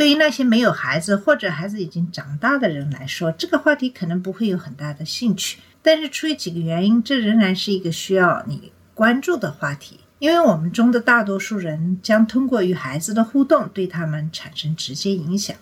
对于那些没有孩子或者孩子已经长大的人来说，这个话题可能不会有很大的兴趣。但是出于几个原因，这仍然是一个需要你关注的话题。因为我们中的大多数人将通过与孩子的互动对他们产生直接影响。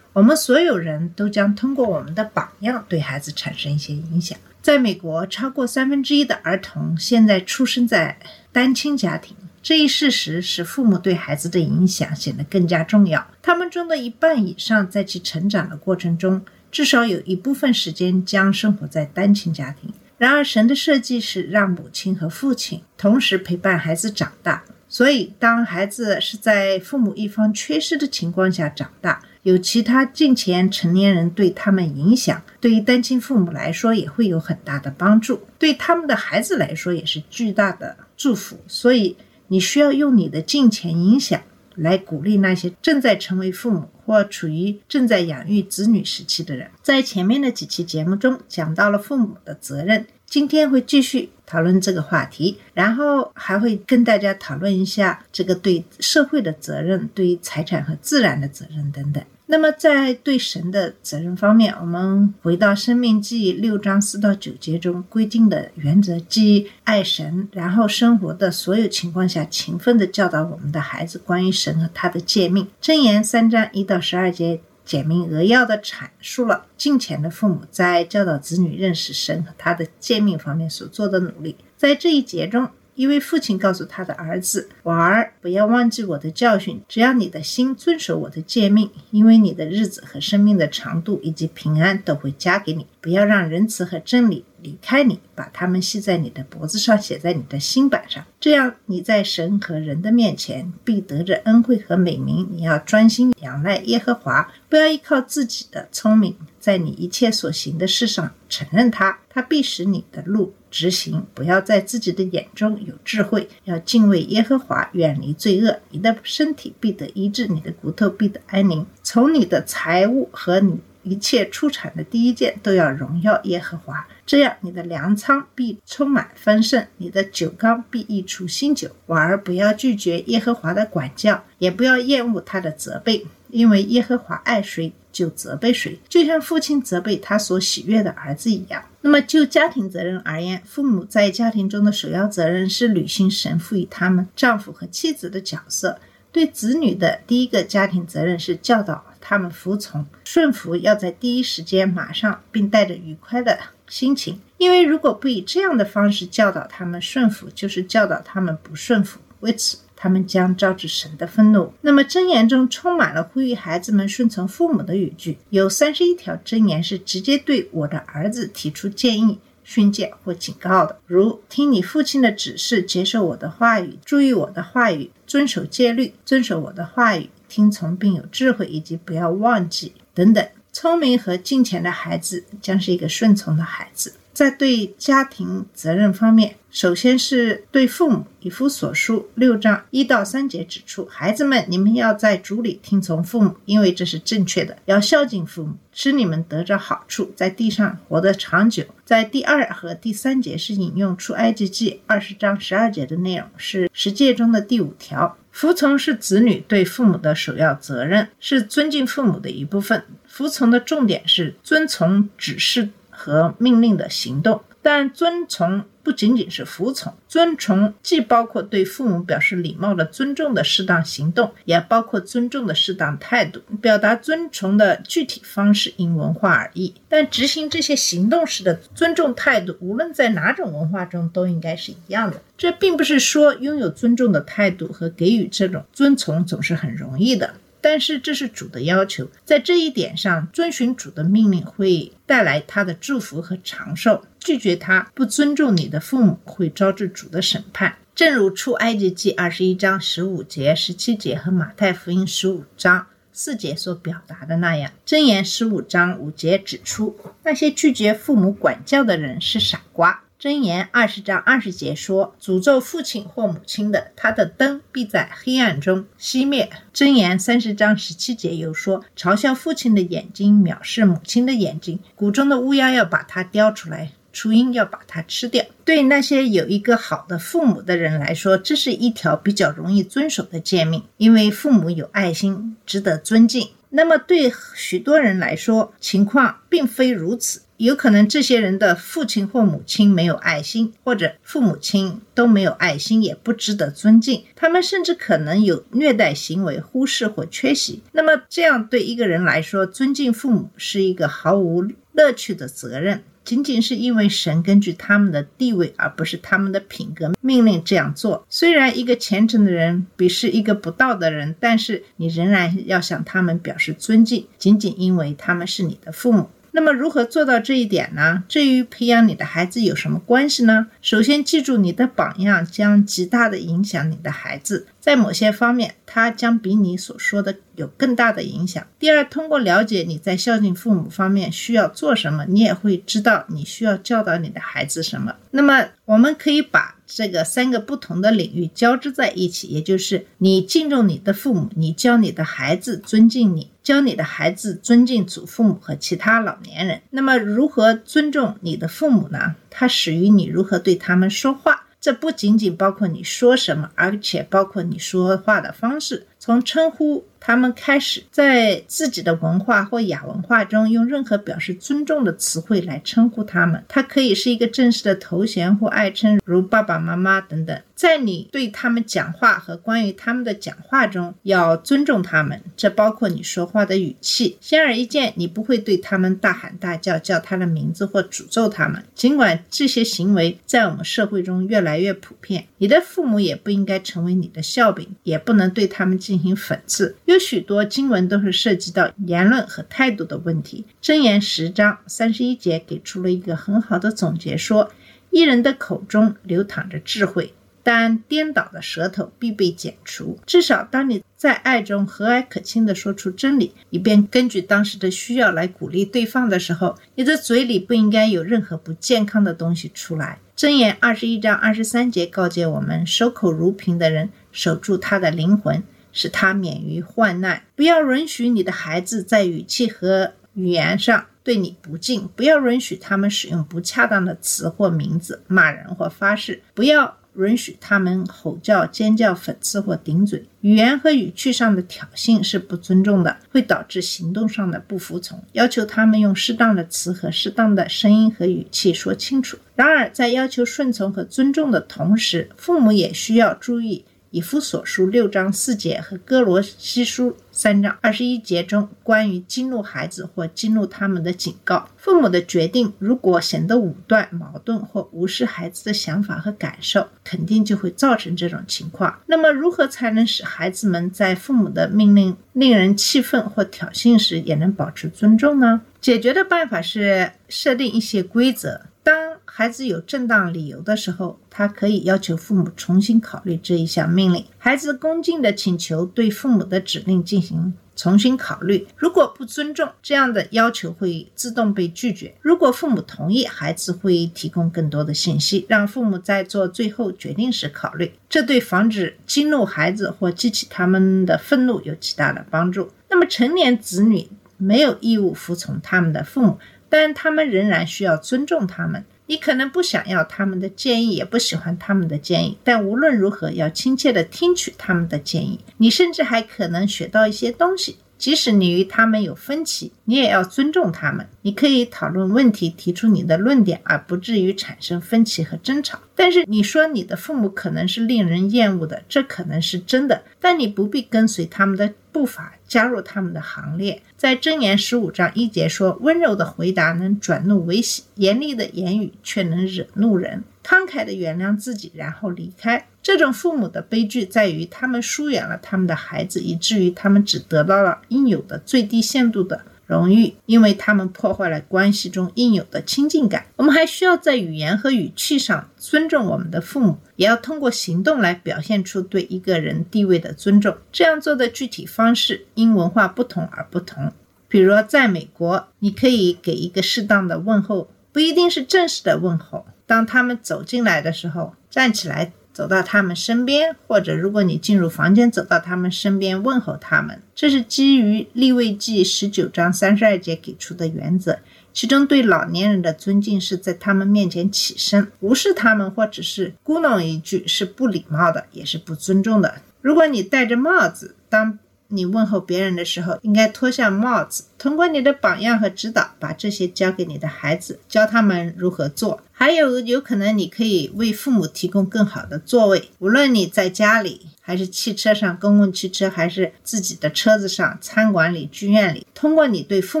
我们所有人都将通过我们的榜样对孩子产生一些影响。在美国，超过三分之一的儿童现在出生在单亲家庭。这一事实使父母对孩子的影响显得更加重要。他们中的一半以上在其成长的过程中，至少有一部分时间将生活在单亲家庭。然而，神的设计是让母亲和父亲同时陪伴孩子长大。所以，当孩子是在父母一方缺失的情况下长大，有其他近前成年人对他们影响，对于单亲父母来说也会有很大的帮助，对他们的孩子来说也是巨大的祝福。所以，你需要用你的金钱影响来鼓励那些正在成为父母或处于正在养育子女时期的人。在前面的几期节目中讲到了父母的责任，今天会继续讨论这个话题，然后还会跟大家讨论一下这个对社会的责任、对财产和自然的责任等等。那么，在对神的责任方面，我们回到《生命记》六章四到九节中规定的原则，即爱神，然后生活的所有情况下勤奋地教导我们的孩子关于神和他的诫命。箴言三章一到十二节简明扼要地阐述了敬虔的父母在教导子女认识神和他的诫命方面所做的努力。在这一节中，一位父亲告诉他的儿子：“我儿，不要忘记我的教训，只要你的心遵守我的诫命，因为你的日子和生命的长度以及平安都会加给你。不要让仁慈和真理离开你，把它们系在你的脖子上，写在你的心板上。这样你在神和人的面前必得着恩惠和美名。你要专心仰赖耶和华，不要依靠自己的聪明，在你一切所行的事上承认他，他必使你的路。”执行，不要在自己的眼中有智慧，要敬畏耶和华，远离罪恶。你的身体必得医治，你的骨头必得安宁。从你的财物和你一切出产的第一件都要荣耀耶和华。这样，你的粮仓必充满丰盛，你的酒缸必溢出新酒。婉儿，不要拒绝耶和华的管教，也不要厌恶他的责备，因为耶和华爱谁。就责备谁，就像父亲责备他所喜悦的儿子一样。那么，就家庭责任而言，父母在家庭中的首要责任是履行神赋予他们丈夫和妻子的角色。对子女的第一个家庭责任是教导他们服从、顺服，要在第一时间、马上，并带着愉快的心情。因为如果不以这样的方式教导他们顺服，就是教导他们不顺服。为此，他们将招致神的愤怒。那么箴言中充满了呼吁孩子们顺从父母的语句，有三十一条箴言是直接对我的儿子提出建议、训诫或警告的，如听你父亲的指示，接受我的话语，注意我的话语，遵守戒律，遵守我的话语，听从并有智慧，以及不要忘记等等。聪明和敬虔的孩子将是一个顺从的孩子。在对家庭责任方面，首先是对父母。以夫所书六章一到三节指出，孩子们，你们要在主里听从父母，因为这是正确的；要孝敬父母，使你们得着好处，在地上活得长久。在第二和第三节是引用出埃及记二十章十二节的内容，是十诫中的第五条。服从是子女对父母的首要责任，是尊敬父母的一部分。服从的重点是遵从指示。和命令的行动，但遵从不仅仅是服从，遵从既包括对父母表示礼貌的尊重的适当行动，也包括尊重的适当态度。表达尊崇的具体方式因文化而异，但执行这些行动时的尊重态度，无论在哪种文化中都应该是一样的。这并不是说拥有尊重的态度和给予这种遵从总是很容易的。但是这是主的要求，在这一点上，遵循主的命令会带来他的祝福和长寿；拒绝他，不尊重你的父母，会招致主的审判。正如出埃及记二十一章十五节、十七节和马太福音十五章四节所表达的那样。箴言十五章五节指出，那些拒绝父母管教的人是傻瓜。箴言二十章二十节说：“诅咒父亲或母亲的，他的灯必在黑暗中熄灭。”箴言三十章十七节又说：“嘲笑父亲的眼睛，藐视母亲的眼睛，谷中的乌鸦要把它叼出来。”雏鹰要把它吃掉。对那些有一个好的父母的人来说，这是一条比较容易遵守的诫命，因为父母有爱心，值得尊敬。那么对许多人来说，情况并非如此。有可能这些人的父亲或母亲没有爱心，或者父母亲都没有爱心，也不值得尊敬。他们甚至可能有虐待行为、忽视或缺席。那么这样对一个人来说，尊敬父母是一个毫无乐趣的责任。仅仅是因为神根据他们的地位，而不是他们的品格命令这样做。虽然一个虔诚的人鄙视一个不道的人，但是你仍然要向他们表示尊敬，仅仅因为他们是你的父母。那么如何做到这一点呢？这与培养你的孩子有什么关系呢？首先，记住你的榜样将极大的影响你的孩子，在某些方面，他将比你所说的有更大的影响。第二，通过了解你在孝敬父母方面需要做什么，你也会知道你需要教导你的孩子什么。那么，我们可以把这个三个不同的领域交织在一起，也就是你敬重你的父母，你教你的孩子尊敬你。教你的孩子尊敬祖父母和其他老年人。那么，如何尊重你的父母呢？它始于你如何对他们说话。这不仅仅包括你说什么，而且包括你说话的方式。从称呼他们开始，在自己的文化或亚文化中，用任何表示尊重的词汇来称呼他们。它可以是一个正式的头衔或爱称，如爸爸妈妈等等。在你对他们讲话和关于他们的讲话中，要尊重他们。这包括你说话的语气。显而易见，你不会对他们大喊大叫，叫他的名字或诅咒他们。尽管这些行为在我们社会中越来越普遍，你的父母也不应该成为你的笑柄，也不能对他们进行讽刺。有许多经文都是涉及到言论和态度的问题。箴言十章三十一节给出了一个很好的总结，说：一人的口中流淌着智慧。但颠倒的舌头必被剪除。至少，当你在爱中和蔼可亲地说出真理，以便根据当时的需要来鼓励对方的时候，你的嘴里不应该有任何不健康的东西出来。箴言二十一章二十三节告诫我们：守口如瓶的人，守住他的灵魂，使他免于患难。不要允许你的孩子在语气和语言上对你不敬，不要允许他们使用不恰当的词或名字骂人或发誓，不要。允许他们吼叫、尖叫、讽刺或顶嘴，语言和语气上的挑衅是不尊重的，会导致行动上的不服从。要求他们用适当的词和适当的声音和语气说清楚。然而，在要求顺从和尊重的同时，父母也需要注意。以夫所书六章四节和哥罗西书三章二十一节中关于激怒孩子或激怒他们的警告，父母的决定如果显得武断、矛盾或无视孩子的想法和感受，肯定就会造成这种情况。那么，如何才能使孩子们在父母的命令令人气愤或挑衅时也能保持尊重呢？解决的办法是设定一些规则。当孩子有正当理由的时候，他可以要求父母重新考虑这一项命令。孩子恭敬的请求对父母的指令进行重新考虑。如果不尊重这样的要求，会自动被拒绝。如果父母同意，孩子会提供更多的信息，让父母在做最后决定时考虑。这对防止激怒孩子或激起他们的愤怒有极大的帮助。那么，成年子女没有义务服从他们的父母。但他们仍然需要尊重他们。你可能不想要他们的建议，也不喜欢他们的建议，但无论如何，要亲切的听取他们的建议。你甚至还可能学到一些东西。即使你与他们有分歧，你也要尊重他们。你可以讨论问题，提出你的论点，而不至于产生分歧和争吵。但是你说你的父母可能是令人厌恶的，这可能是真的。但你不必跟随他们的步伐，加入他们的行列。在箴言十五章一节说：“温柔的回答能转怒为喜，严厉的言语却能惹怒人。慷慨的原谅自己，然后离开。”这种父母的悲剧在于，他们疏远了他们的孩子，以至于他们只得到了应有的最低限度的荣誉，因为他们破坏了关系中应有的亲近感。我们还需要在语言和语气上尊重我们的父母，也要通过行动来表现出对一个人地位的尊重。这样做的具体方式因文化不同而不同。比如，在美国，你可以给一个适当的问候，不一定是正式的问候。当他们走进来的时候，站起来。走到他们身边，或者如果你进入房间，走到他们身边问候他们，这是基于立位记十九章三十二节给出的原则。其中对老年人的尊敬是在他们面前起身，无视他们或者是咕哝一句是不礼貌的，也是不尊重的。如果你戴着帽子，当你问候别人的时候，应该脱下帽子。通过你的榜样和指导，把这些交给你的孩子，教他们如何做。还有，有可能你可以为父母提供更好的座位，无论你在家里，还是汽车上、公共汽车，还是自己的车子上、餐馆里、剧院里。通过你对父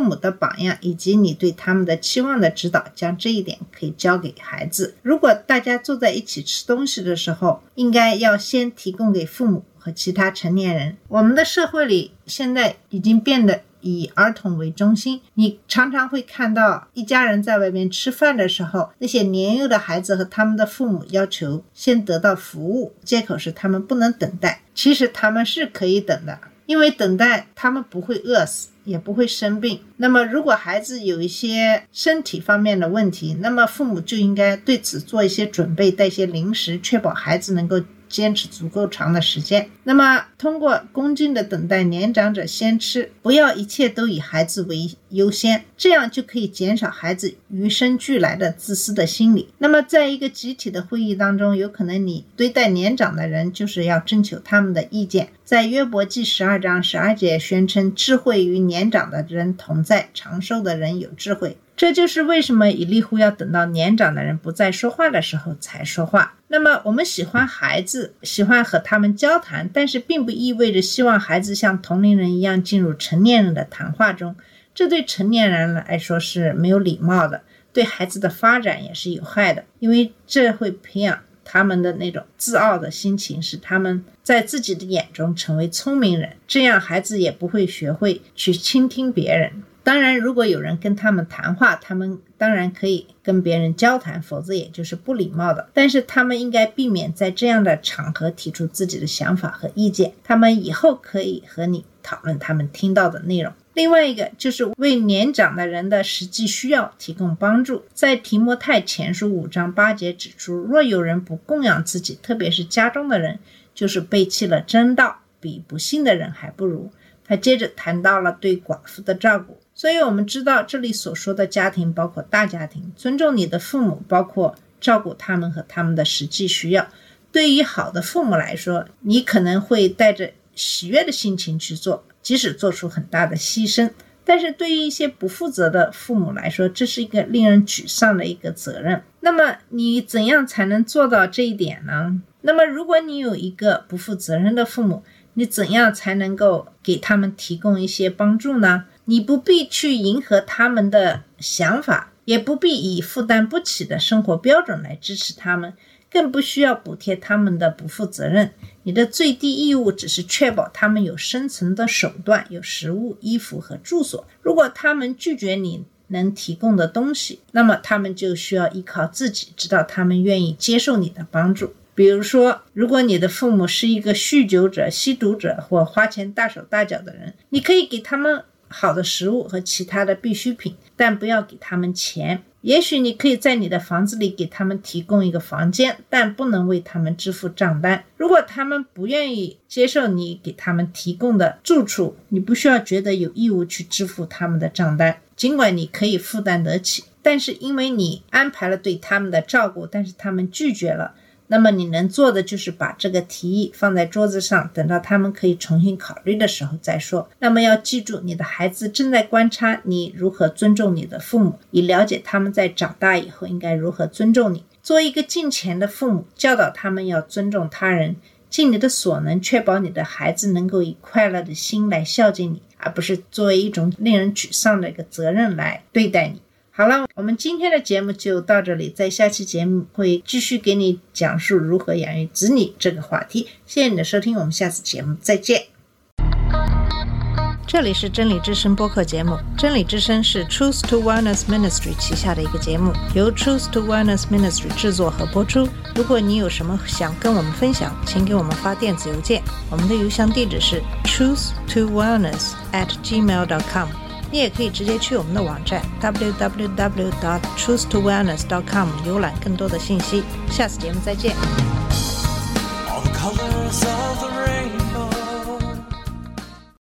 母的榜样，以及你对他们的期望的指导，将这一点可以教给孩子。如果大家坐在一起吃东西的时候，应该要先提供给父母。和其他成年人，我们的社会里现在已经变得以儿童为中心。你常常会看到一家人在外面吃饭的时候，那些年幼的孩子和他们的父母要求先得到服务，借口是他们不能等待。其实他们是可以等的，因为等待他们不会饿死，也不会生病。那么，如果孩子有一些身体方面的问题，那么父母就应该对此做一些准备，带些零食，确保孩子能够。坚持足够长的时间，那么通过恭敬的等待年长者先吃，不要一切都以孩子为优先，这样就可以减少孩子与生俱来的自私的心理。那么，在一个集体的会议当中，有可能你对待年长的人，就是要征求他们的意见。在约伯记十二章十二节宣称，智慧与年长的人同在，长寿的人有智慧。这就是为什么以利户要等到年长的人不再说话的时候才说话。那么，我们喜欢孩子，喜欢和他们交谈，但是并不意味着希望孩子像同龄人一样进入成年人的谈话中。这对成年人来说是没有礼貌的，对孩子的发展也是有害的，因为这会培养他们的那种自傲的心情，使他们在自己的眼中成为聪明人。这样，孩子也不会学会去倾听别人。当然，如果有人跟他们谈话，他们当然可以跟别人交谈，否则也就是不礼貌的。但是他们应该避免在这样的场合提出自己的想法和意见。他们以后可以和你讨论他们听到的内容。另外一个就是为年长的人的实际需要提供帮助。在提摩太前书五章八节指出，若有人不供养自己，特别是家中的人，就是背弃了真道，比不信的人还不如。他接着谈到了对寡妇的照顾。所以，我们知道这里所说的家庭包括大家庭，尊重你的父母，包括照顾他们和他们的实际需要。对于好的父母来说，你可能会带着喜悦的心情去做，即使做出很大的牺牲。但是对于一些不负责的父母来说，这是一个令人沮丧的一个责任。那么，你怎样才能做到这一点呢？那么，如果你有一个不负责任的父母，你怎样才能够给他们提供一些帮助呢？你不必去迎合他们的想法，也不必以负担不起的生活标准来支持他们，更不需要补贴他们的不负责任。你的最低义务只是确保他们有生存的手段，有食物、衣服和住所。如果他们拒绝你能提供的东西，那么他们就需要依靠自己，直到他们愿意接受你的帮助。比如说，如果你的父母是一个酗酒者、吸毒者或花钱大手大脚的人，你可以给他们。好的食物和其他的必需品，但不要给他们钱。也许你可以在你的房子里给他们提供一个房间，但不能为他们支付账单。如果他们不愿意接受你给他们提供的住处，你不需要觉得有义务去支付他们的账单，尽管你可以负担得起。但是因为你安排了对他们的照顾，但是他们拒绝了。那么你能做的就是把这个提议放在桌子上，等到他们可以重新考虑的时候再说。那么要记住，你的孩子正在观察你如何尊重你的父母，以了解他们在长大以后应该如何尊重你。做一个敬虔的父母，教导他们要尊重他人，尽你的所能确保你的孩子能够以快乐的心来孝敬你，而不是作为一种令人沮丧的一个责任来对待你。好了，我们今天的节目就到这里，在下期节目会继续给你讲述如何养育子女这个话题。谢谢你的收听，我们下次节目再见。这里是真理之声播客节目。真理之声是 Truth to Wellness Ministry 旗下的一个节目，由 Truth to Wellness Ministry 制作和播出。如果你有什么想跟我们分享，请给我们发电子邮件，我们的邮箱地址是 truth to wellness at gmail dot com。你也可以直接去我们的网站 www dot truth to wellness .com 浏览更多的信息。下次节目再见。